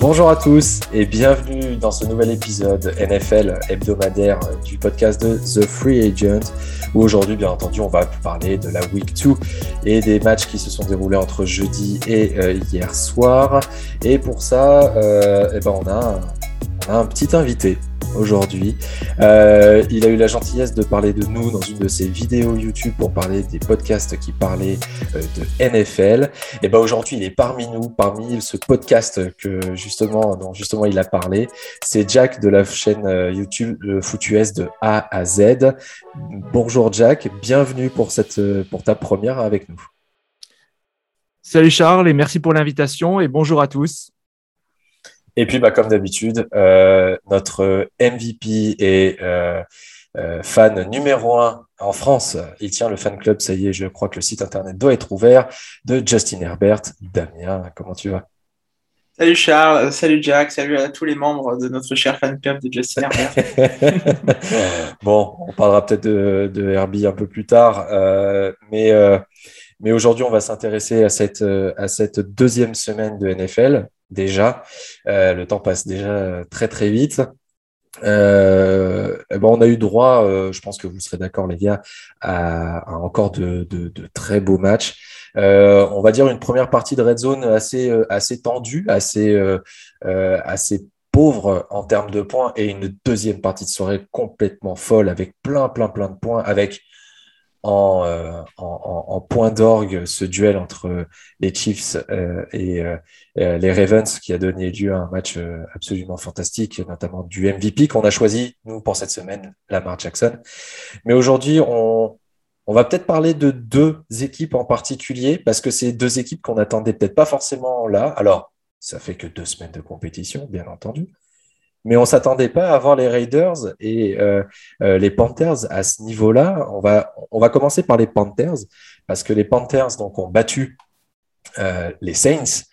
Bonjour à tous et bienvenue dans ce nouvel épisode NFL hebdomadaire du podcast de The Free Agent où aujourd'hui bien entendu on va parler de la Week 2 et des matchs qui se sont déroulés entre jeudi et euh, hier soir. Et pour ça euh, eh ben on, a, on a un petit invité aujourd'hui. Euh, il a eu la gentillesse de parler de nous dans une de ses vidéos YouTube pour parler des podcasts qui parlaient euh, de NFL. Et ben aujourd'hui, il est parmi nous, parmi ce podcast que justement, dont justement il a parlé. C'est Jack de la chaîne euh, YouTube le de A à Z. Bonjour Jack, bienvenue pour pour ta première avec nous. Salut Charles et merci pour l'invitation et bonjour à tous. Et puis, bah, comme d'habitude, euh, notre MVP et euh, euh, fan numéro un en France, il tient le fan club, ça y est, je crois que le site internet doit être ouvert, de Justin Herbert. Damien, comment tu vas? Salut Charles, salut Jack, salut à tous les membres de notre cher fan club de Justin Herbert. bon, on parlera peut-être de, de, Herbie un peu plus tard, mais, mais aujourd'hui, on va s'intéresser à cette, à cette deuxième semaine de NFL déjà. Euh, le temps passe déjà très très vite. Euh, on a eu droit, euh, je pense que vous serez d'accord les gars, à, encore de, très beaux matchs. on va dire une première partie de Red Zone assez, assez tendue, assez, assez pauvre en termes de points, et une deuxième partie de soirée complètement folle avec plein, plein, plein de points, avec euh, en, en, point d'orgue ce duel entre les Chiefs euh, et euh, les Ravens qui a donné lieu à un match absolument fantastique, notamment du MVP qu'on a choisi, nous, pour cette semaine, Lamar Jackson. Mais aujourd'hui, on, on va peut-être parler de deux équipes en particulier, parce que c'est deux équipes qu'on attendait peut-être pas forcément là. Alors, ça fait que deux semaines de compétition, bien entendu mais on s'attendait pas à voir les Raiders et euh, euh, les Panthers à ce niveau-là. On va, on va commencer par les Panthers parce que les Panthers donc ont battu euh, les Saints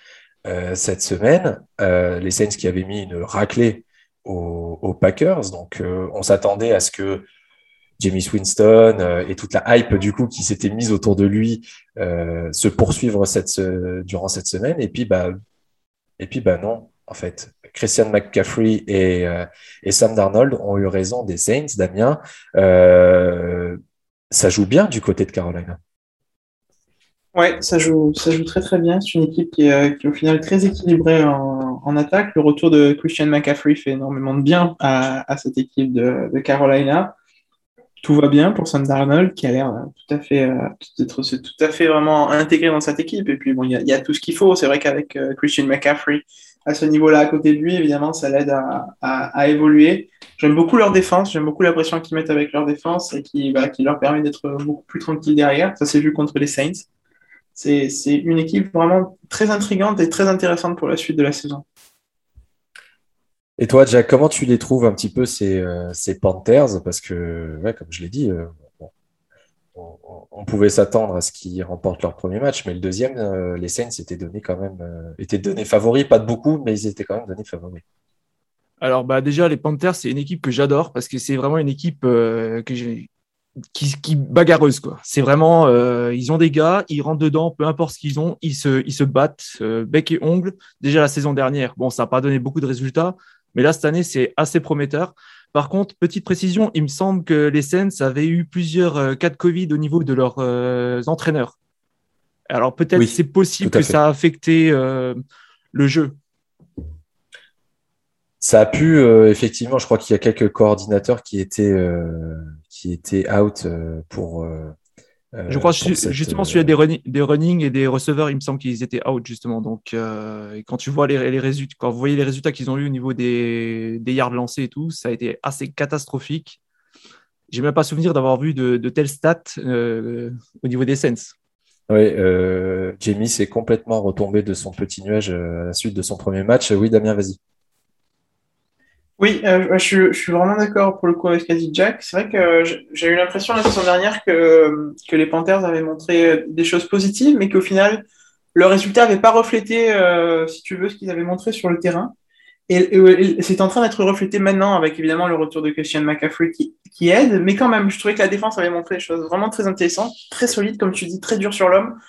cette semaine. les Saints qui avaient mis une raclée aux, Packers. Donc on s'attendait à ce que Jamie Winston et toute la hype du coup qui s'était mise autour de lui se poursuivre durant cette semaine. Et puis bah, et puis bah non en fait. Christian McCaffrey euh, et, Sam Darnold ont eu raison des Saints, Damien. Euh, ça joue bien du côté de Carolina. Ouais, ça joue, ça joue très très bien. C'est une équipe qui est, au final très équilibrée en, attaque. Le retour de Christian McCaffrey fait énormément de bien à, cette équipe de, Carolina. Tout va bien pour Sam Darnold qui a l'air tout à fait d'être tout à fait vraiment intégré dans cette équipe. Et puis bon, il y, a tout ce qu'il faut. C'est vrai qu'avec euh, Christian McCaffrey, à ce niveau-là à côté de lui, évidemment, ça l'aide à, évoluer. J'aime beaucoup leur défense, j'aime beaucoup la pression qu'ils mettent avec leur défense et qui, bah, leur permet d'être beaucoup plus tranquille derrière. Ça s'est vu contre les Saints. C'est une équipe vraiment très intrigante et très intéressante pour la suite de la saison. Et toi, Jack, comment tu les trouves un petit peu ces, euh, Panthers? Parce que, comme je l'ai dit, euh, on, pouvait s'attendre à ce qu'ils remportent leur premier match, mais le deuxième, euh, les Saints étaient donnés quand même, étaient donnés favoris, pas de beaucoup, mais ils étaient quand même donnés favoris. Alors bah déjà les Panthers c'est une équipe que j'adore parce que c'est vraiment une équipe qui, bagarreuse. C'est vraiment ils ont des gars, ils rentrent dedans, peu importe ce qu'ils ont, ils se ils se battent bec et ongle. Déjà la saison dernière, bon ça n'a pas donné beaucoup de résultats, mais là cette année c'est assez prometteur. Par contre, petite précision, il me semble que les Saints avaient eu plusieurs euh, cas de Covid au niveau de leurs euh, entraîneurs. Alors peut-être c'est possible que ça a affecté euh, le jeu. Ça a pu, effectivement, je crois qu'il y a quelques coordinateurs qui étaient, qui étaient out pour, je crois euh, justement celui des, running, des running et des receveurs, il me semble qu'ils étaient out justement. Donc euh, quand tu vois les, les, résultats, quand vous voyez les résultats qu'ils ont eu au niveau des, des, yards lancés et tout, ça a été assez catastrophique. J'ai même pas souvenir d'avoir vu de, de, telles stats euh, au niveau des Saints. Oui, Jamie s'est complètement retombé de son petit nuage à la suite de son premier match. Oui, Damien, vas-y. Oui, euh, je, suis vraiment d'accord pour le coup avec ce qu'a dit Jack. C'est vrai que j'ai eu l'impression la saison dernière que, que les Panthers avaient montré des choses positives, mais qu'au final, le résultat n'avait pas reflété, euh, si tu veux, ce qu'ils avaient montré sur le terrain. et, c'est en train d'être reflété maintenant avec évidemment le retour de Christian McCaffrey qui, qui, aide, mais quand même, je trouvais que la défense avait montré des choses vraiment très intéressantes, très solides, comme tu dis, très dur sur l'homme.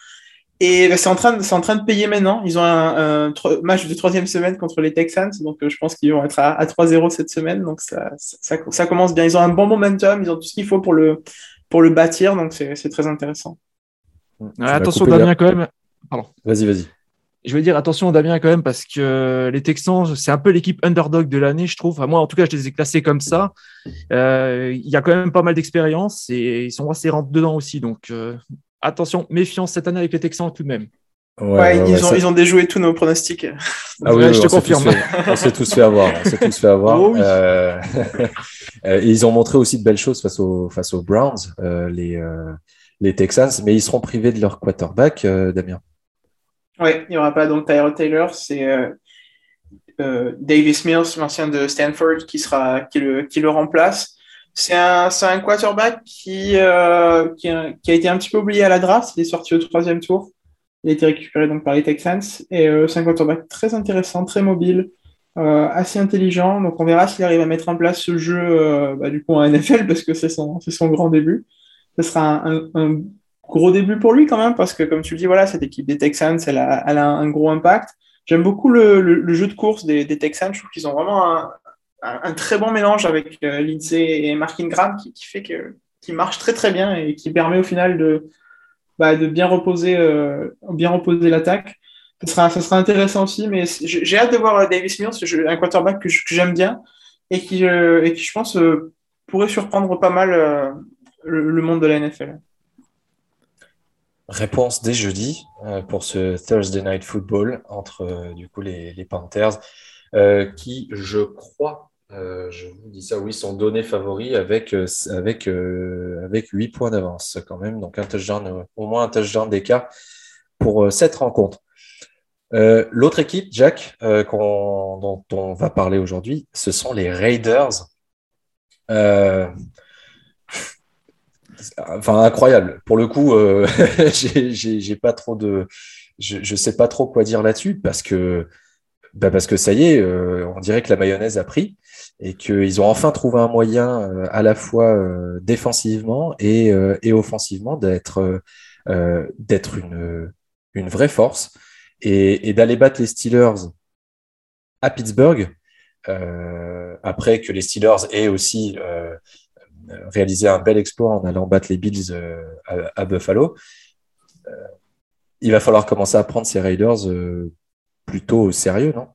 Et bah, c'est en, train de, c'est en train de payer maintenant. Ils ont un, match de troisième semaine contre les Texans, donc euh, je pense qu'ils vont être à, à 3-0 cette semaine. Donc ça, ça, ça, commence bien. Ils ont un bon momentum, ils ont tout ce qu'il faut pour le, pour le bâtir, donc c'est, c'est très intéressant. attention Damien quand même. Pardon. Vas-y, vas-y je veux dire attention Damien quand même parce que les Texans c'est un peu l'équipe underdog de l'année je trouve. moi en tout cas je les ai classés comme ça. Euh, il y a quand même pas mal d'expérience et ils sont assez rentrés dedans aussi donc euh, attention méfiance cette année avec les Texans tout de même. Ouais, ils, ont, ils ont déjoué tous nos pronostics. Ah oui, je te confirme. on s'est tous fait avoir. On s'est tous fait avoir. Oh euh, et ils ont montré aussi de belles choses face aux, face aux Browns, les, les Texans, mais ils seront privés de leur quarterback, Damien. Oui, il n'y aura pas donc Tyler Taylor, c'est euh, euh, Davis Mills, l'ancien de Stanford, qui, sera, qui, le, qui le remplace. C'est un, un quarterback qui, euh, qui, a, été un petit peu oublié à la draft. Il est sorti au troisième tour. Il a été récupéré donc par les Texans. Et c'est un quarterback très intéressant, très mobile, assez intelligent. Donc on verra s'il arrive à mettre en place ce jeu bah, du coup en NFL parce que c'est son, son grand début. Ce sera un, gros début pour lui quand même, parce que comme tu le dis, voilà, cette équipe des Texans, elle a, un gros impact. J'aime beaucoup le, le, jeu de course des, des Texans. Je trouve qu'ils ont vraiment un, un, très bon mélange avec euh, Lindsay et Mark Ingram qui, fait que qui marche très très bien et qui permet au final de, bah, de bien reposer, euh, reposer l'attaque. Ce sera, ça sera intéressant aussi, mais j'ai hâte de voir euh, Davis Mills, un quarterback que j'aime bien et qui, et qui, je pense, pourrait surprendre pas mal le, le monde de la NFL. Réponse dès jeudi pour ce Thursday Night Football entre du coup les, Panthers euh, qui, je crois, je vous dis ça, oui, sont donnés favoris avec, avec, avec 8 points d'avance quand même. Donc un touchdown, au moins un touchdown d'écart pour cette rencontre. L'autre équipe, Jack, dont on va parler aujourd'hui, ce sont les Raiders enfin incroyable. Pour le coup, euh, j'ai pas trop de, je, je sais pas trop quoi dire là-dessus parce que, bah parce que ça y est, euh, on dirait que la mayonnaise a pris et qu'ils ont enfin trouvé un moyen euh, à la fois défensivement et, et offensivement d'être d'être une, une vraie force et, et d'aller battre les Steelers à Pittsburgh. après que les Steelers aient aussi réalisé un bel exploit en allant battre les Bills euh, à, Buffalo. Euh, il va falloir commencer à prendre ces Raiders euh, plutôt sérieux, non?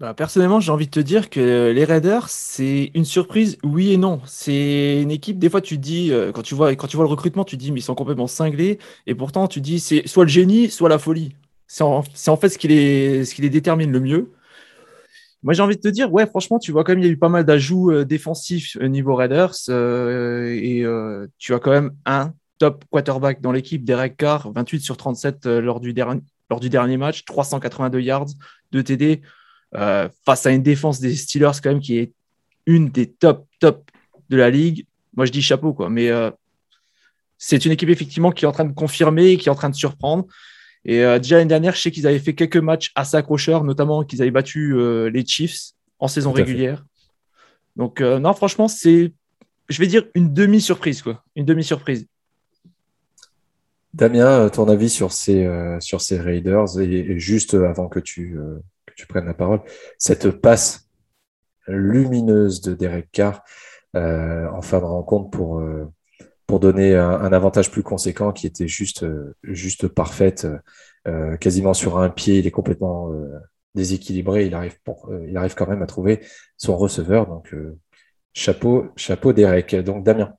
Bah, personnellement, j'ai envie de te dire que les Raiders, c'est une surprise, oui et non. C'est une équipe, des fois, tu dis, quand tu, vois, quand tu vois le recrutement, tu dis, mais ils sont complètement cinglés. Et pourtant, tu dis, c'est soit le génie, soit la folie. C'est en, fait ce qui, les, ce qui détermine le mieux. Moi, j'ai envie de te dire, ouais, franchement, tu vois, quand même, il y a eu pas mal d'ajouts euh, défensifs au niveau Raiders euh, et euh, tu as quand même un top quarterback dans l'équipe, Derek Carr, 28 sur 37 lors, du dernier, lors du dernier match, 382 yards, de TD, face à une défense des Steelers, quand même, qui est une des top, top de la ligue. Moi, je dis chapeau, quoi. Mais c'est une équipe, effectivement, qui est en train de confirmer, qui est en train de surprendre. Et euh, déjà l'année dernière, je sais qu'ils avaient fait quelques matchs assez accrocheurs, notamment qu'ils avaient battu euh, les Chiefs en saison régulière. Donc euh, non, franchement, c'est, je vais dire, une demi-surprise, quoi. Une demi-surprise. Damien, ton avis sur ces, sur ces Raiders et, juste avant que tu, que tu prennes la parole, cette passe lumineuse de Derek Carr en fin de rencontre pour pour donner un, avantage plus conséquent qui était juste, euh, juste parfaite, euh, quasiment sur un pied. Il est complètement euh, déséquilibré. Il arrive, pour, il arrive quand même à trouver son receveur. Donc, chapeau, chapeau Derek. Donc, Damien.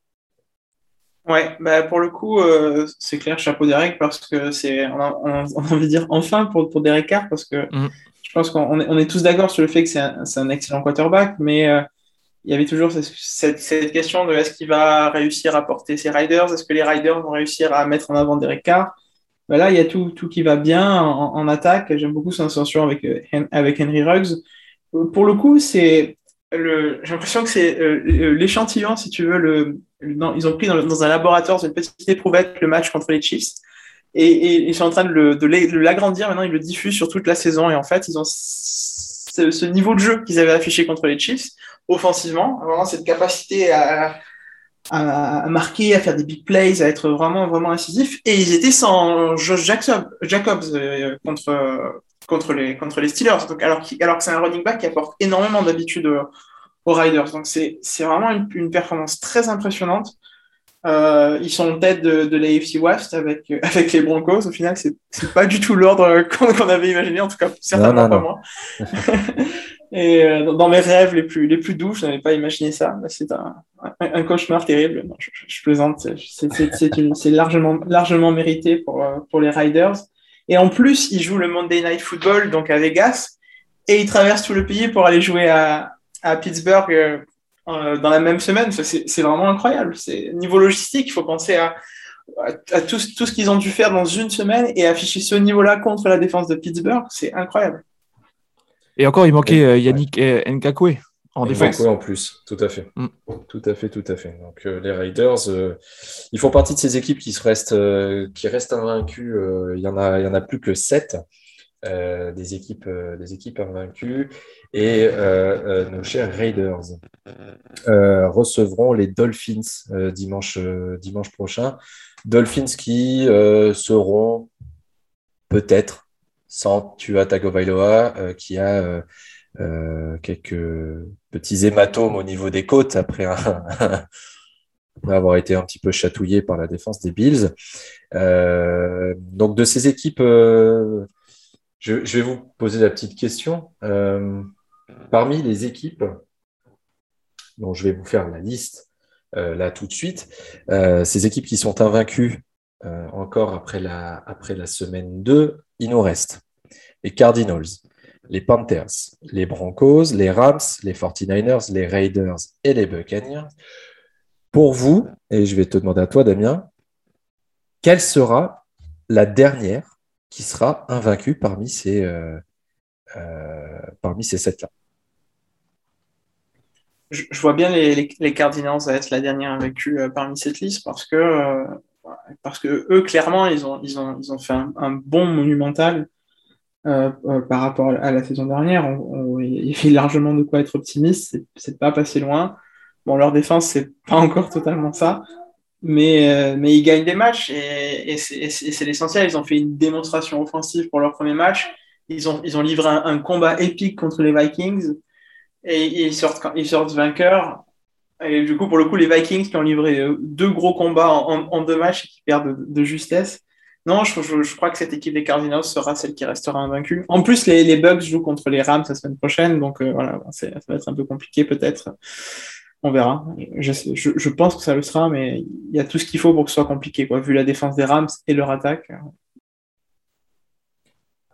Ouais, bah pour le coup, c'est clair, chapeau Derek, parce que c'est, on, a, envie de dire enfin pour, pour Derek Carr, parce que mm. je pense qu'on est, on est tous d'accord sur le fait que c'est un, un, excellent quarterback, mais il y avait toujours cette, cette question de est-ce qu'il va réussir à porter ses riders? Est-ce que les riders vont réussir à mettre en avant Derek Carr? Ben Là, il y a tout, tout qui va bien en, attaque. J'aime beaucoup son ascension avec, euh, avec Henry Ruggs. Pour le coup, c'est j'ai l'impression que c'est euh, l'échantillon, si tu veux. Ils ont pris dans, un laboratoire, une petite éprouvette, le match contre les Chiefs. Et, ils sont en train de, l'agrandir. Maintenant, ils le diffusent sur toute la saison. Et en fait, ils ont ce, niveau de jeu qu'ils avaient affiché contre les Chiefs, offensivement, vraiment cette capacité à, marquer, à faire des big plays, à être vraiment, vraiment incisif. Et ils étaient sans Josh Jacobs, Jacobs euh, contre, contre, les, contre les Steelers. Donc, alors, alors que c'est un running back qui apporte énormément d'habitude aux Riders. Donc, c'est vraiment une, une, performance très impressionnante. Euh, ils sont en tête de, de l'AFC West avec, avec les Broncos. Au final, c'est pas du tout l'ordre qu'on avait imaginé, en tout cas, certainement pas moi. Et euh, dans mes rêves les plus, les plus doux, je n'avais pas imaginé ça. C'est un, un, cauchemar terrible. je, je, plaisante. C'est largement, largement mérité pour, euh, pour les Riders. Et en plus, ils jouent le Monday Night Football, donc à Vegas, et ils traversent tout le pays pour aller jouer à, à Pittsburgh euh, dans la même semaine. C'est vraiment incroyable. C'est niveau logistique, il faut penser à, à, tout, tout, ce qu'ils ont dû faire dans une semaine et afficher ce niveau-là contre la défense de Pittsburgh. C'est incroyable. Et encore, il manquait euh, Yannick ouais. Nkakwe en défense. en plus, tout à fait. Mm. Tout à fait, tout à fait. Donc euh, les Raiders, euh, ils font partie de ces équipes qui, se restent, qui restent invaincues. il y en a, il y en a plus que sept. des équipes, des équipes invaincues et nos chers Raiders recevront les Dolphins dimanche, dimanche prochain. Dolphins qui seront peut-être sans Tua Tagovailoa, euh, qui a euh, euh, quelques petits hématomes au niveau des côtes après avoir été un petit peu chatouillé par la défense des Bills. donc de ces équipes, je, vais vous poser la petite question. parmi les équipes, dont je vais vous faire la liste là tout de suite, ces équipes qui sont invaincues encore après la, après la semaine 2, il nous reste les Cardinals, les Panthers, les Broncos, les Rams, les 49ers, les Raiders et les Buccaneers. Pour vous, et je vais te demander à toi, Damien, quelle sera la dernière qui sera invaincue parmi ces, euh, euh, parmi ces sept-là? Je, vois bien les, les, Cardinals être la dernière invaincue euh, parmi cette liste parce que, parce que eux, clairement, ils ont, ils ont, ils ont fait un bon monumental euh, euh, par rapport à la saison dernière. Il y avait largement de quoi être optimiste. C'est pas passé loin. Bon, leur défense, c'est pas encore totalement ça. Mais, euh, mais ils gagnent des matchs et, c'est l'essentiel. Ils ont fait une démonstration offensive pour leur premier match. Ils ont, ils ont livré un, combat épique contre les Vikings et, ils, sortent, ils sortent vainqueurs. Et du coup, pour le coup, les Vikings qui ont livré deux gros combats en, deux matchs et qui perdent de, de justesse, non, je, crois que cette équipe des Cardinals sera celle qui restera invaincue. En plus, les, Bucks jouent contre les Rams la semaine prochaine, donc euh, voilà, ça va être un peu compliqué peut-être. On verra. Je, pense que ça le sera, mais il y a tout ce qu'il faut pour que ce soit compliqué, quoi, vu la défense des Rams et leur attaque.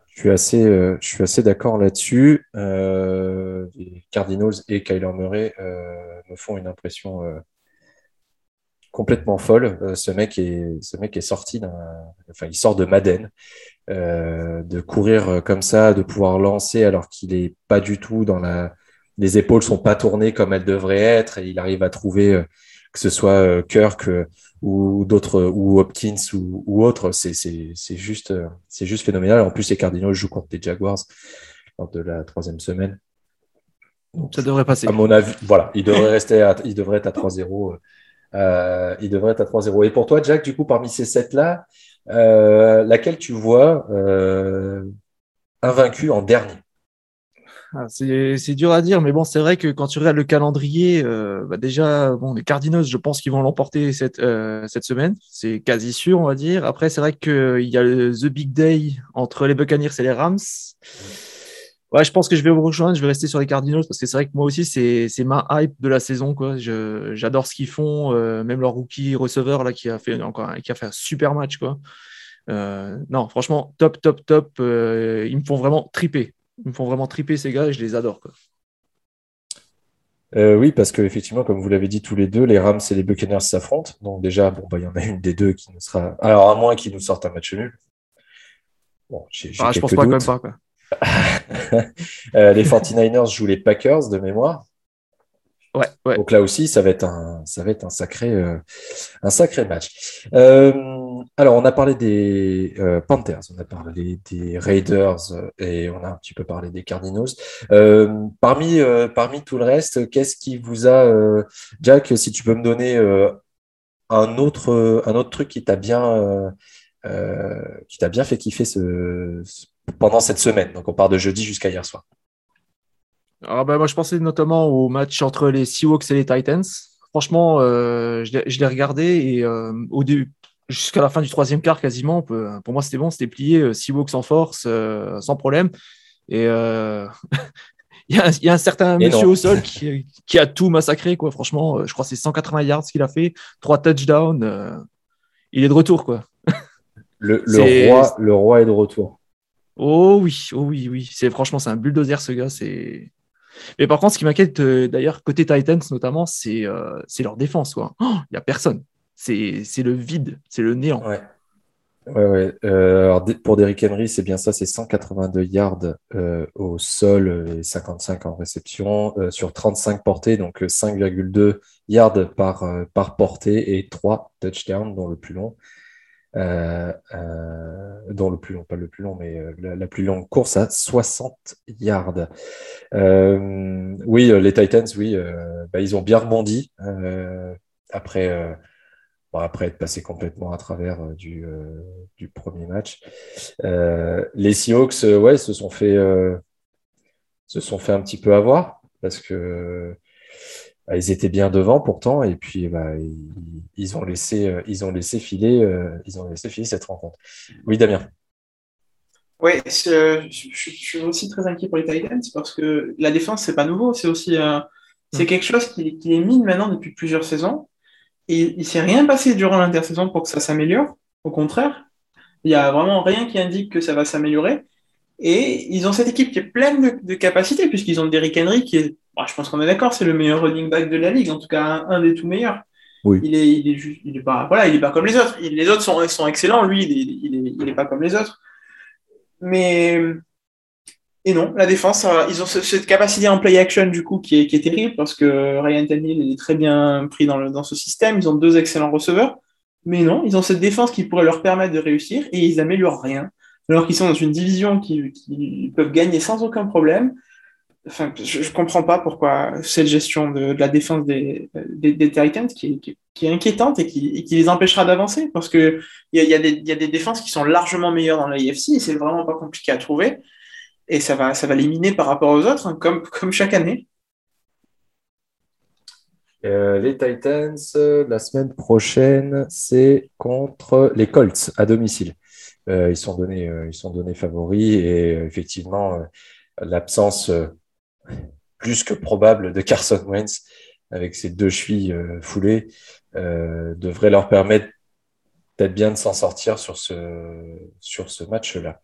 Je suis assez, euh, assez d'accord là-dessus. Euh, les Cardinals et Kyler Murray me font une impression complètement folle. Euh, ce mec est, ce mec est sorti d'un, enfin, il sort de Madden, euh, de courir euh, comme ça, de pouvoir lancer alors qu'il est pas du tout dans la, les épaules sont pas tournées comme elles devraient être et il arrive à trouver que ce soit Kirk ou d'autres ou Hopkins ou, ou autres, c'est, c'est, c'est juste, c'est juste phénoménal. En plus, les Cardinals jouent contre les Jaguars lors de la troisième semaine. ça devrait passer. À mon avis, voilà, il devrait rester, à, il devrait être à 3-0 euh, il devrait être à 3-0. Et pour toi, Jack, du coup, parmi ces sept-là, euh, laquelle tu vois euh, invaincu en dernier? Ah, c'est dur à dire, mais bon, c'est vrai que quand tu regardes le calendrier, euh, bah déjà, bon, les Cardinals, je pense qu'ils vont l'emporter cette, euh, cette semaine. C'est quasi sûr, on va dire. Après, c'est vrai qu'il y a le The Big Day entre les Buccaneers et les Rams. Ouais, je pense que je vais vous rejoindre. Je vais rester sur les Cardinals parce que c'est vrai que moi aussi, c'est ma hype de la saison. J'adore ce qu'ils font. Euh, même leur rookie receveur là, qui, a fait encore, qui a fait un super match. Quoi. Euh, non, franchement, top, top, top. Euh, ils me font vraiment triper. Ils me font vraiment triper ces gars et je les adore. Quoi. oui, parce qu'effectivement, comme vous l'avez dit tous les deux, les Rams et les Buccaneers s'affrontent. Donc déjà, bon, bah, il y en a une des deux qui nous sera. Alors, à moins qu'ils nous sortent un match nul. Bon, j'ai, ah, je pense pas quand même pas. Quoi. Euh, les 49ers jouent les Packers de mémoire. Ouais, ouais. Donc là aussi, ça va être un, ça va être un sacré, euh, un sacré match. Euh, alors, on a parlé des Panthers, on a parlé des Raiders et on a un petit peu parlé des Cardinals. parmi, parmi tout le reste, qu'est-ce qui vous a, Jack, si tu peux me donner un, autre, un autre truc qui t'a bien, qui t'a bien fait kiffer ce, pendant cette semaine Donc, on part de jeudi jusqu'à hier soir. Ah bah, moi, je pensais notamment au match entre les Seahawks et les Titans. Franchement, euh, je l'ai regardé et euh, au début, jusqu'à la fin du troisième quart quasiment, pour moi, c'était bon, c'était plié. Euh, Seahawks en force, sans problème. Et il, y a un, certain monsieur au sol qui, a tout massacré. Quoi. Franchement, je crois que c'est 180 yards qu'il a fait, trois touchdowns. il est de retour. Quoi. Le, roi, le roi est de retour. Oh oui, oh oui, oui. C'est franchement, c'est un bulldozer ce gars. C'est mais par contre, ce qui m'inquiète euh, d'ailleurs, côté Titans notamment, c'est euh, leur défense. Il n'y a personne. C'est le vide, c'est le néant. Ouais. Ouais, ouais. Euh, alors, pour Derrick Henry, c'est bien ça, c'est 182 yards au sol et 55 en réception sur 35 portées, donc 5,2 yards par, par portée et 3 touchdowns, dont le plus long. Euh, euh, dont le plus long, pas le plus long, mais euh, la, plus longue course à 60 yards. oui, les Titans, oui, bah, ils ont bien rebondi après, après être passé complètement à travers du, du premier match. les Seahawks, ouais, se sont fait, se sont fait un petit peu avoir parce que ils étaient bien devant pourtant, et puis bah, ils, ont laissé, euh, ils ont laissé filer, euh, ils ont laissé filer cette rencontre. Oui, Damien. Oui, je, suis aussi très inquiet pour les Titans parce que la défense, c'est pas nouveau, c'est aussi euh, c'est mm. quelque chose qui, qui, est mine maintenant depuis plusieurs saisons. Et il s'est rien passé durant l'intersaison pour que ça s'améliore. Au contraire, il y a vraiment rien qui indique que ça va s'améliorer. Et ils ont cette équipe qui est pleine de, de capacités, puisqu'ils ont Derrick Henry qui est bah, je pense qu'on est d'accord, c'est le meilleur running back de la ligue, en tout cas un, des tout meilleurs. Il est, il est juste, il est pas, voilà, il est pas comme les autres. les autres sont, sont excellents, lui, il est, il est, pas comme les autres. Mais et non, la défense, ils ont cette capacité en play action du coup qui est, qui est terrible parce que Ryan Tannehill est très bien pris dans, le, dans ce système. Ils ont deux excellents receveurs, mais non, ils ont cette défense qui pourrait leur permettre de réussir et ils améliorent rien. Alors qu'ils sont dans une division qui, qui peuvent gagner sans aucun problème je ne comprends pas pourquoi cette gestion de, la défense des, Titans qui, est inquiétante et qui, les empêchera d'avancer parce qu'il y a, y, a des défenses qui sont largement meilleures dans l'AFC et c'est vraiment pas compliqué à trouver. Et ça va, ça va l'éliminer par rapport aux autres, hein, comme, chaque année. Euh, les Titans, la semaine prochaine, c'est contre les Colts à domicile. Euh, ils, sont donnés, euh, ils sont donnés favoris et effectivement, l'absence plus que probable de Carson Wentz avec ses deux chevilles euh, foulées euh, devrait leur permettre peut-être bien de s'en sortir sur ce, sur ce match-là.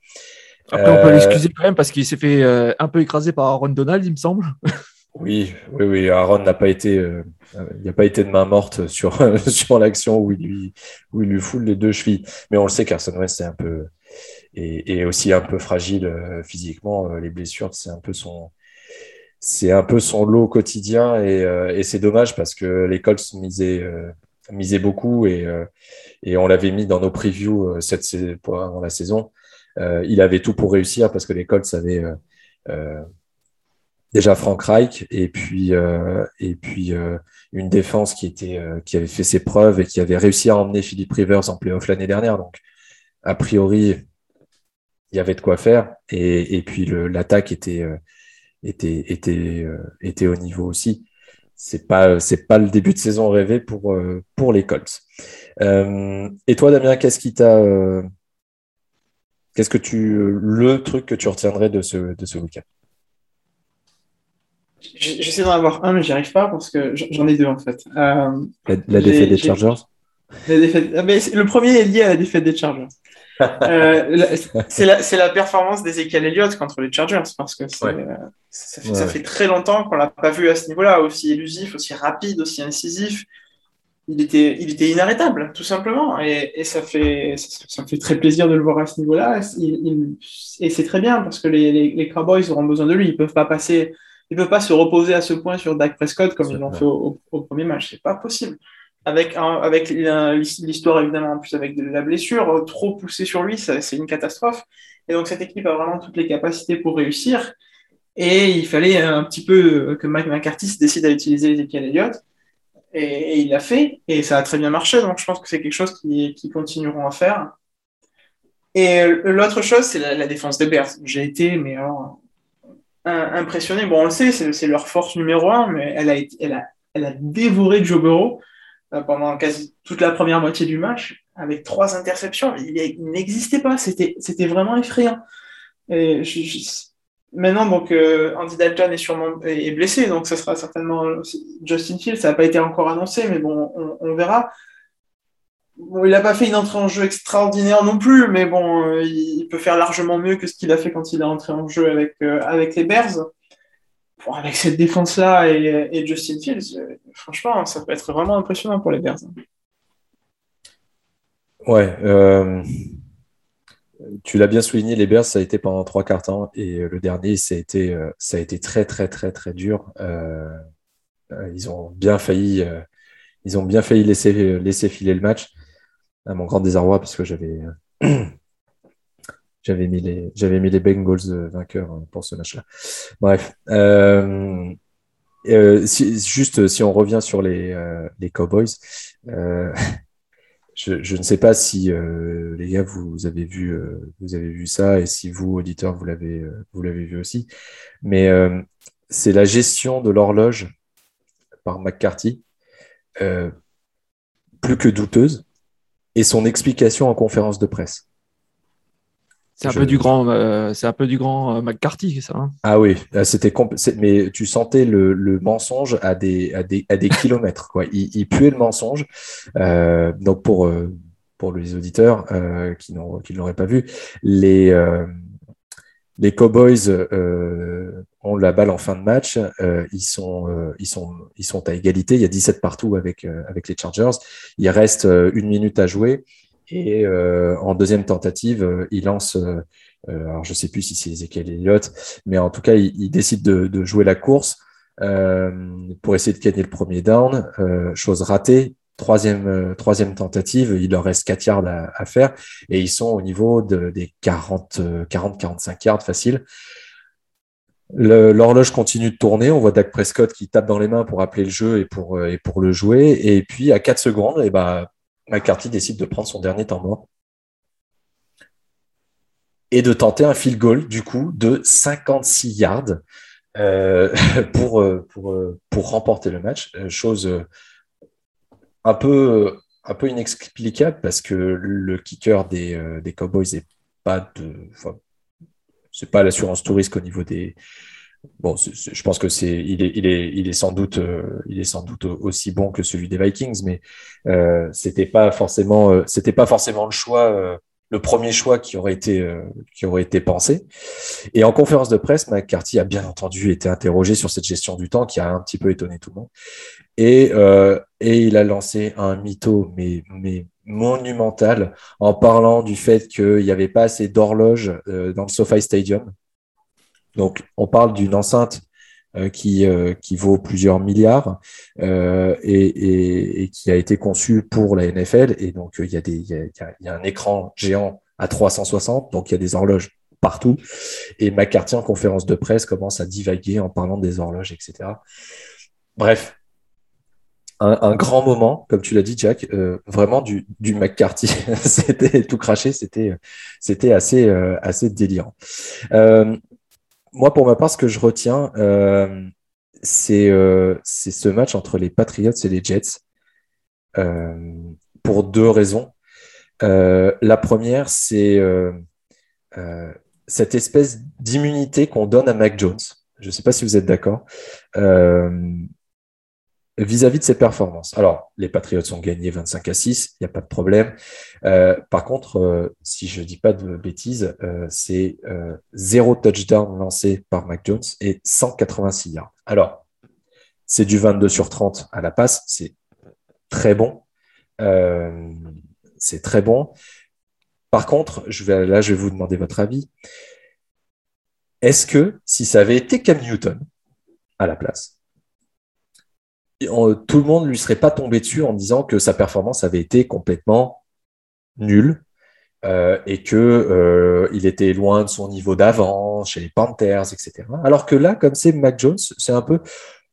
Après, on peut euh, l'excuser quand même parce qu'il s'est fait un peu écraser par Aaron Donald, il me semble. Oui, oui, oui. Aaron n'a pas été, il n'y a pas été de main morte sur, sur l'action où il lui, où il lui foule les deux chevilles. Mais on le sait, Carson Wentz est un peu, et, aussi un peu fragile physiquement. les blessures, c'est un peu son, c'est un peu son lot quotidien euh, et, c'est dommage parce que les Colts misaient, euh, beaucoup et, euh, et on l'avait mis dans nos previews cette, avant la saison. il avait tout pour réussir parce que les Colts avaient déjà Frank Reich et puis, et puis une défense qui, était, qui avait fait ses preuves et qui avait réussi à emmener Philippe Rivers en playoff l'année dernière. Donc, a priori, il y avait de quoi faire. Et, et puis l'attaque était, était, était, euh, était au niveau aussi. C'est pas, c'est pas le début de saison rêvé pour, euh, pour les Colts. Euh, et toi, Damien, qu'est-ce qui t'a. Qu'est-ce que tu. Le truc que tu retiendrais de ce, de ce week-end? J'essaie d'en avoir un, mais j'y arrive pas parce que j'en ai deux en fait. la, défaite des Chargers? la défaite... Ah, le premier est lié à la défaite des Chargers. Euh, c'est la, la, performance d'Ezekiel Elliott contre les Chargers parce que euh, ça, fait, très longtemps qu'on l'a pas vu à ce niveau-là, aussi élusif, aussi rapide, aussi incisif. Il était, il était inarrêtable, tout simplement. Et, et ça, fait, ça, me fait très plaisir de le voir à ce niveau-là. et c'est très bien parce que les, les, Cowboys auront besoin de lui. Ils peuvent pas passer, ils peuvent pas se reposer à ce point sur Dak Prescott comme ils l'ont fait au, au, premier match. C'est pas possible. Avec, avec l'histoire évidemment en plus avec de la blessure, trop poussé sur lui, c'est une catastrophe. Et donc cette équipe a vraiment toutes les capacités pour réussir. Et il fallait un petit peu que Mike McCarthy décide à utiliser Ezekiel Elliott. Et, il l'a fait, et ça a très bien marché. Donc je pense que c'est quelque chose qu'ils qui continueront à faire. Et l'autre chose, c'est la, défense des Bears. J'ai été mais impressionné. Bon, on le sait, c'est leur force numéro un, mais elle a, elle a, elle a dévoré Joe Burrow euh, pendant quasi toute la première moitié du match avec trois interceptions. Il, n'existait pas. C'était, vraiment effrayant. Et maintenant, donc, euh, Andy Dalton est sûrement est blessé, donc ce sera certainement Justin Fields. Ça n'a pas été encore annoncé, mais bon, on, verra. il n'a pas fait une entrée en jeu extraordinaire non plus, mais bon, euh, il peut faire largement mieux que ce qu'il a fait quand il est entré en jeu avec les Bears avec cette défense-là et, Justin Fields, euh, franchement, ça peut être vraiment impressionnant pour les Bears. Ouais. Euh, tu l'as bien souligné, les Bears, ça a été pendant trois quarts et euh, le dernier, ça a été, ça a été très, très, très, très dur. ils ont bien failli, ils ont bien failli laisser, laisser filer le match à mon grand désarroi parce que j'avais j'avais mis les j'avais mis les Bengals euh, vainqueurs hein, pour ce match-là. Bref, euh, euh, juste si on revient sur les, les Cowboys, je, je, ne sais pas si les gars vous avez vu vous avez vu ça et si vous auditeurs vous l'avez vous l'avez vu aussi, mais c'est la gestion de l'horloge par McCarthy plus que douteuse et son explication en conférence de presse. C'est un, peu du grand, euh, c'est un peu du grand euh, McCarthy, ça. Hein. ah oui, c'était mais tu sentais le, mensonge à des, à des, à des kilomètres. Quoi. Il, puait le mensonge. Euh, donc pour, pour les auditeurs qui ne l'auraient pas vu, les, les Cowboys ont la balle en fin de match. ils, sont, ils, sont, ils sont à égalité. Il y a 17 partout avec, avec les Chargers. Il reste une minute à jouer. Et euh, en deuxième tentative, euh, il lance, euh, alors je sais plus si c'est Ezekiel Elliott, mais en tout cas, il, décide de, jouer la course pour essayer de gagner le premier down. chose ratée. Troisième, troisième tentative, il leur reste 4 yards à, faire et ils sont au niveau de, des 40-45 yards faciles. L'horloge continue de tourner. On voit Dak Prescott qui tape dans les mains pour appeler le jeu et pour, et pour le jouer. Et puis à 4 secondes, et bah, McCarthy décide de prendre son dernier temps mort et de tenter un field goal du coup de 56 yards euh, pour, euh, euh, pour remporter le match. Chose un peu, inexplicable parce que le kicker des, des Cowboys n'est pas de. c'est pas l'assurance touriste au niveau des, bon, je pense que c'est, il est, il est, il est sans doute, euh, il est sans doute aussi bon que celui des Vikings, mais euh, c'était pas forcément, euh, c'était pas forcément le choix, euh, le premier choix qui aurait été, qui aurait été pensé. Et en conférence de presse, McCarthy a bien entendu été interrogé sur cette gestion du temps qui a un petit peu étonné tout le monde. Et, et il a lancé un mytho, mais, monumental, en parlant du fait qu'il n'y avait pas assez d'horloges dans le SoFi Stadium donc, on parle d'une enceinte euh, qui, euh, qui vaut plusieurs milliards euh, et, qui a été conçue pour la NFL. Et donc, il y, a des, il, y un écran géant à 360, donc il y a des horloges partout. Et McCarthy, en conférence de presse, commence à divaguer en parlant des horloges, etc. Bref, un, grand moment, comme tu l'as dit, Jack, vraiment du, McCarthy. c'était tout craché, c'était, assez, assez délirant. Euh, moi, pour ma part, ce que je retiens, euh, euh, c'est ce match entre les Patriots et les Jets euh, pour deux raisons. la première, c'est cette espèce d'immunité qu'on donne à Mac Jones. Je ne sais pas si vous êtes d'accord vis-à-vis de ses performances. Alors, les Patriots ont gagné 25 à 6, il n'y a pas de problème. Euh, par contre, euh, si je ne dis pas de bêtises, euh, c'est zéro touchdown lancé par Mac Jones et 186 yards. Alors, c'est du 22 sur 30 à la passe, c'est très bon. c'est très bon. Par contre, je vais, là, je vais vous demander votre avis. Est-ce que si ça avait été Cam Newton à la place, tout le monde ne lui serait pas tombé dessus en disant que sa performance avait été complètement nulle euh, et que euh, il était loin de son niveau d'avant chez les Panthers, etc. Alors que là, comme c'est Mac Jones, c'est un peu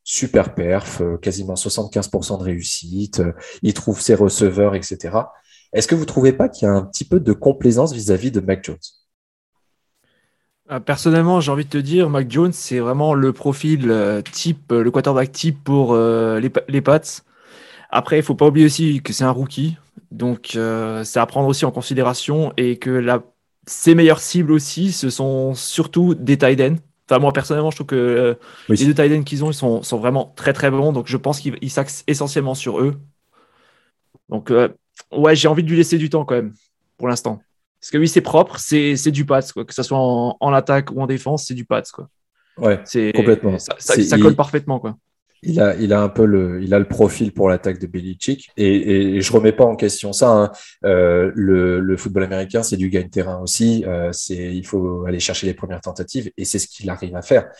super perf, euh, quasiment 75% de réussite, il trouve ses receveurs, etc. Est-ce que vous ne trouvez pas qu'il y a un petit peu de complaisance vis-à-vis de Mac Jones? Personnellement, j'ai envie de te dire, Mac Jones, c'est vraiment le profil type, le quarterback type pour les, les Pats. Après, il ne faut pas oublier aussi que c'est un rookie. Donc, euh, c'est à prendre aussi en considération et que la, ses meilleures cibles aussi, ce sont surtout des tight ends. Enfin, moi, personnellement, je trouve que euh, les deux tight ends qu'ils ont, ils sont, sont, vraiment très, très bons. Donc, je pense qu'ils s'axent essentiellement sur eux. Donc, euh, ouais, j'ai envie de lui laisser du temps quand même, pour l'instant. Parce que oui, c'est propre, c'est du Pats, quoi. Que ce soit en, attaque ou en défense, c'est du Pats, quoi. Ouais, complètement. Ça, ça colle parfaitement, quoi il a, il a un peu le, il a le profil pour l'attaque de Belichick. Et, et je remets pas en question ça. Hein. Euh, le, le, football américain, c'est du gain terrain aussi. Euh, c'est, il faut aller chercher les premières tentatives, et c'est ce qu'il arrive à faire.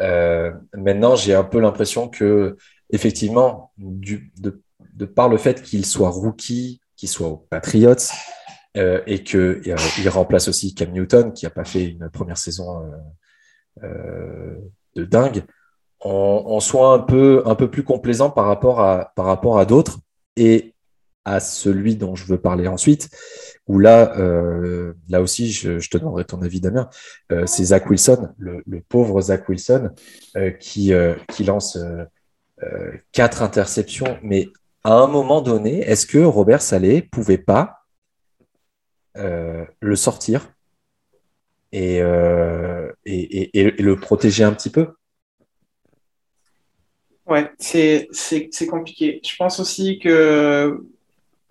Euh, maintenant, j'ai un peu l'impression que, effectivement, du, de, de par le fait qu'il soit rookie, qu'il soit aux Patriots, euh, et que euh, il remplace aussi Cam Newton, qui a pas fait une première saison euh, de dingue on, soit un peu, un peu plus complaisant par rapport à, par rapport à d'autres et à celui dont je veux parler ensuite, où là, euh, là aussi, je, te demanderai ton avis, Damien, euh, c'est Zach Wilson, le, pauvre Zach Wilson, euh, qui, qui lance quatre interceptions. Mais à un moment donné, est-ce que Robert Salé pouvait pas le sortir et, et, le protéger un petit peu Ouais, c'est compliqué. Je pense aussi que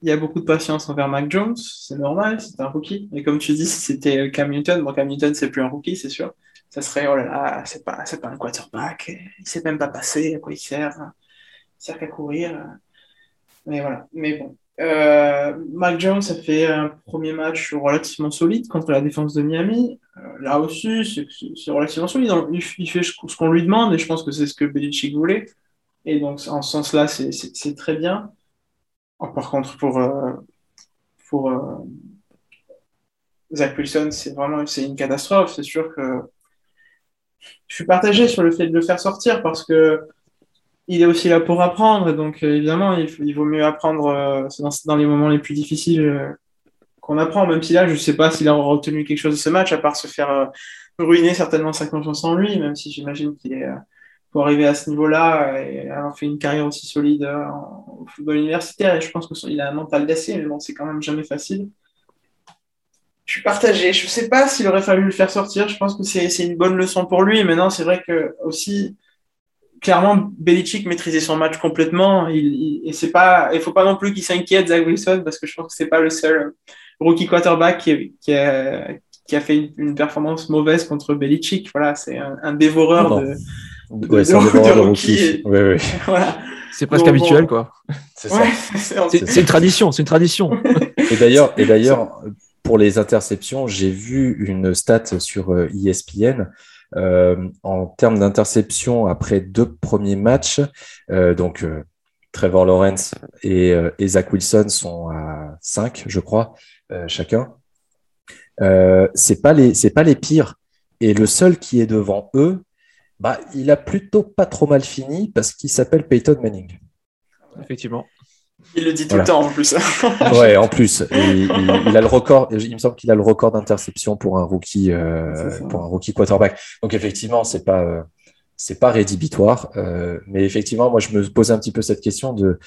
il y a beaucoup de patience envers Mac Jones, c'est normal, c'est un rookie. Mais comme tu dis, c'était Cam Newton, bon, Cam Newton, c'est plus un rookie, c'est sûr. Ça serait, oh là là, c'est pas, pas un quarterback, il sait même pas passer, à quoi il sert Il sert qu'à courir. Mais voilà, mais bon. Euh, Mac Jones a fait un premier match relativement solide contre la défense de Miami. Euh, là aussi, c'est relativement solide. Il, fait ce qu'on lui demande et je pense que c'est ce que Belichick voulait. Et donc, en ce sens-là, c'est très bien. Par contre, pour, euh, pour euh, Zach Wilson, c'est vraiment une catastrophe. C'est sûr que je suis partagé sur le fait de le faire sortir parce que il est aussi là pour apprendre. Donc, évidemment, il, vaut mieux apprendre euh, dans, les moments les plus difficiles qu'on apprend. Même si là, je ne sais pas s'il a retenu quelque chose de ce match, à part se faire ruiner certainement sa confiance en lui, même si j'imagine qu'il est pour arriver à ce niveau-là et avoir fait une carrière aussi solide euh, en, football universitaire. Je pense qu'il a un mental d'acier, mais bon, c'est quand même jamais facile. Je suis partagé. Je ne sais pas s'il aurait fallu le faire sortir. Je pense que c'est une bonne leçon pour lui. Maintenant, c'est vrai que aussi, clairement, Belichick maîtrisait son match complètement. Il, et c'est pas, il faut pas non plus qu'il s'inquiète, Zach Wilson, parce que je pense que c'est pas le seul rookie quarterback qui, qui, a, qui a fait une, performance mauvaise contre Belichick. Voilà, c'est un, dévoreur de Ouais, c'est rookie. C'est presque habituel, quoi. C'est ça. c'est une tradition, c'est une tradition. et d'ailleurs, et d'ailleurs, pour les interceptions, j'ai vu une stat sur ESPN. Euh, euh, en termes d'interception après deux premiers matchs, euh, donc Trevor Lawrence et, et, Zach Wilson sont à 5, je crois, chacun. c'est pas les c'est pas les pires. Et le seul qui est devant eux, bah, il a plutôt pas trop mal fini parce qu'il s'appelle Peyton Manning. Effectivement. Il le dit tout le temps en plus. ouais, en plus, il, a le record. Il me semble qu'il a le record d'interception pour un rookie, euh, pour un rookie quarterback. Donc effectivement, c'est pas, euh, c'est pas rédhibitoire. Euh, mais effectivement, moi, je me pose un petit peu cette question de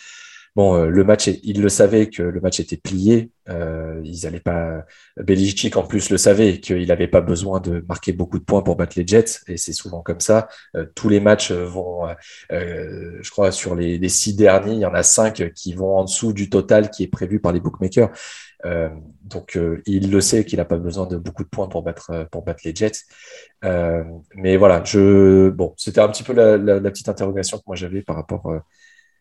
Bon, euh, le match, il le savait que le match était plié. Euh, ils allaient pas. Belichick en plus le savait qu'il n'avait pas besoin de marquer beaucoup de points pour battre les Jets, et c'est souvent comme ça. Euh, tous les matchs vont, je crois, sur les, six derniers, il y en a cinq qui vont en dessous du total qui est prévu par les bookmakers. donc, il le sait qu'il n'a pas besoin de beaucoup de points pour battre pour battre les Jets. mais voilà, je bon, c'était un petit peu la, la, la, petite interrogation que moi j'avais par rapport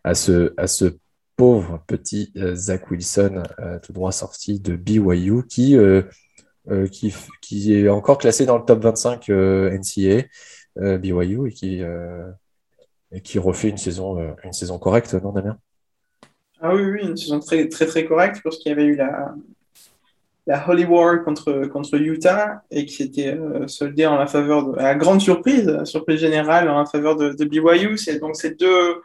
à ce à ce pauvre petit euh, Zach Wilson, euh, tout droit sorti de BYU, qui, euh, qui, qui, est encore classé dans le top 25 NCA, BYU, et qui, qui refait une saison, une saison correcte, non, Damien? Ah oui, oui, une saison très, très, très correcte lorsqu'il y avait eu la, la Holy War contre, contre Utah et qui s'était soldée en la faveur de la grande surprise, surprise générale en faveur de, de BYU. C'est donc ces deux,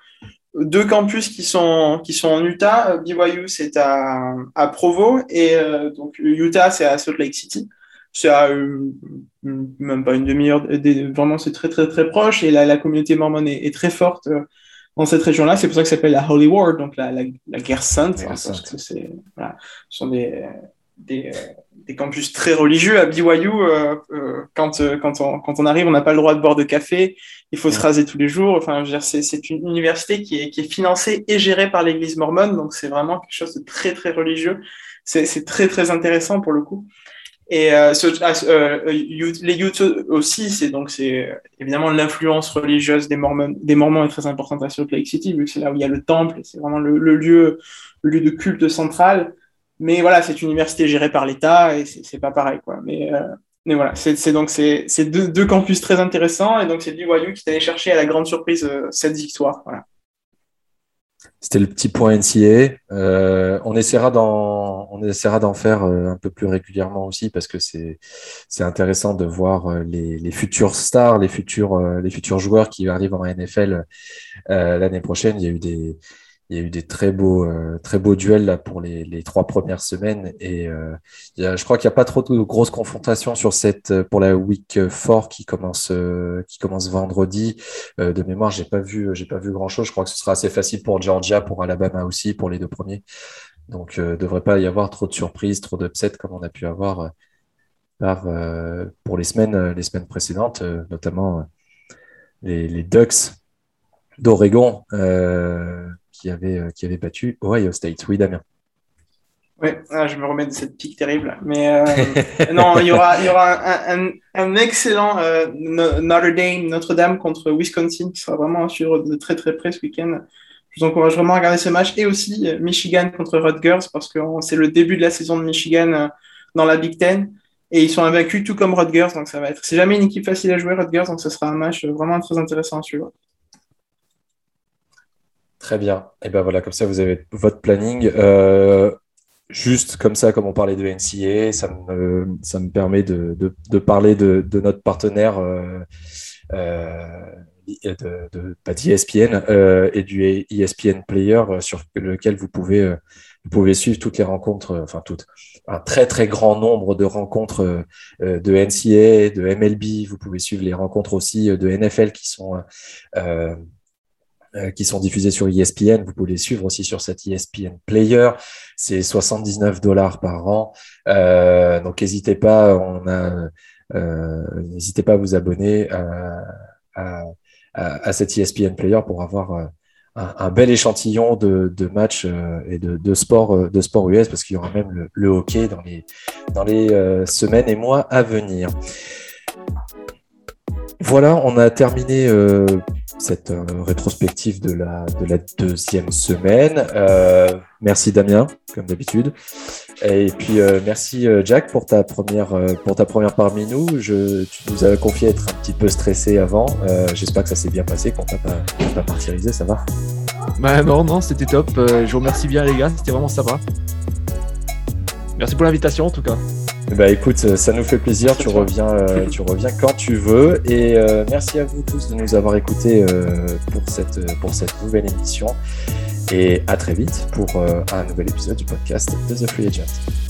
deux campus qui sont, qui sont en Utah. BYU, c'est à, à, Provo et euh, donc Utah, c'est à Salt Lake City. C'est à euh, même pas une demi-heure. Vraiment, c'est très, très, très proche et la, la communauté mormone est, très forte euh, dans cette région-là. C'est pour ça que ça s'appelle la Holy War, donc la, la, la guerre sainte. Parce que c'est, voilà, ce sont des, des, des campus très religieux. À BYU, euh, euh, quand, euh, quand, on, quand on arrive, on n'a pas le droit de boire de café, il faut se raser tous les jours. Enfin, c'est une université qui est, qui est financée et gérée par l'Église mormone, donc c'est vraiment quelque chose de très, très religieux. C'est très, très intéressant pour le coup. Et euh, ce, ah, euh, les Utes aussi, c'est donc c'est évidemment l'influence religieuse des Mormons, des Mormons est très importante à Salt Lake City, vu que c'est là où il y a le temple, c'est vraiment le, le, lieu, le lieu de culte central. Mais voilà, c'est une université gérée par l'État et c'est pas pareil, quoi. Mais, euh, voilà, c'est donc deux, campus très intéressants et donc c'est BYU qui est allé chercher à la grande surprise euh, cette victoire. C'était le petit point NCA. Euh, on essaiera d'en faire un peu plus régulièrement aussi parce que c'est intéressant de voir les, les futurs stars, les futurs les futurs joueurs qui arrivent en NFL l'année prochaine. Il y a eu des il y a eu des très beaux, euh, très beaux duels là pour les, trois premières semaines et euh, il je crois qu'il n'y a pas trop de grosses confrontations sur cette euh, pour la week 4 qui commence qui commence vendredi. de mémoire, j'ai pas vu pas vu grand chose. Je crois que ce sera assez facile pour Georgia, pour Alabama aussi, pour les deux premiers. Donc, euh, devrait pas y avoir trop de surprises, trop d'upsets comme on a pu avoir pour les semaines les semaines précédentes, notamment les Ducks d'Oregon. Euh, qui avait, battu Ohio State. Oui, Damien. Oui, ah, je me remets de cette pique terrible. Mais euh, non, il y aura, un, excellent euh, Notre Dame, Notre-Dame contre Wisconsin qui sera vraiment sur de très très près ce week-end. Je vous encourage vraiment à regarder ce match et aussi Michigan contre Rutgers parce que c'est le début de la saison de Michigan dans la Big Ten et ils sont invaincus tout comme Rutgers donc ça va être. C'est jamais une équipe facile à jouer Rutgers donc ce sera un match vraiment très intéressant à suivre. Très bien. Et ben voilà, comme ça, vous avez votre planning. Euh, juste comme ça, comme on parlait de NCA, ça me, ça me permet de, de, parler de, de, notre partenaire euh, euh, de, de, d'ESPN euh, et du ESPN Player sur lequel vous pouvez, vous pouvez suivre toutes les rencontres, enfin toutes, un très très grand nombre de rencontres de NCA, de MLB. Vous pouvez suivre les rencontres aussi de NFL qui sont qui sont diffusés sur ESPN. Vous pouvez les suivre aussi sur cet ESPN Player. C'est 79 dollars par an. Euh, donc n'hésitez pas, on a, euh, n'hésitez pas à vous abonner à, à, à, cet ESPN Player pour avoir un, un, bel échantillon de, de matchs et de, de sport de sport US parce qu'il y aura même le, le, hockey dans les dans les semaines et mois à venir. Voilà, on a terminé euh, cette euh, rétrospective de la, de la deuxième semaine. Euh, merci Damien, comme d'habitude. Et puis merci Jack pour ta première pour parmi nous. Tu nous as confié être un petit peu stressé avant. J'espère que ça s'est bien passé, qu'on t'a pas, pas martyrisé, ça va? Bah non, non, c'était top. je vous remercie bien les gars, c'était vraiment sympa. Merci pour l'invitation en tout cas. Bah écoute, ça nous fait plaisir. Tu reviens, euh, tu reviens quand tu veux. Et euh, merci à vous tous de nous avoir écoutés euh, pour cette pour cette nouvelle émission. Et à très vite pour un nouvel épisode du podcast de The Free Agent.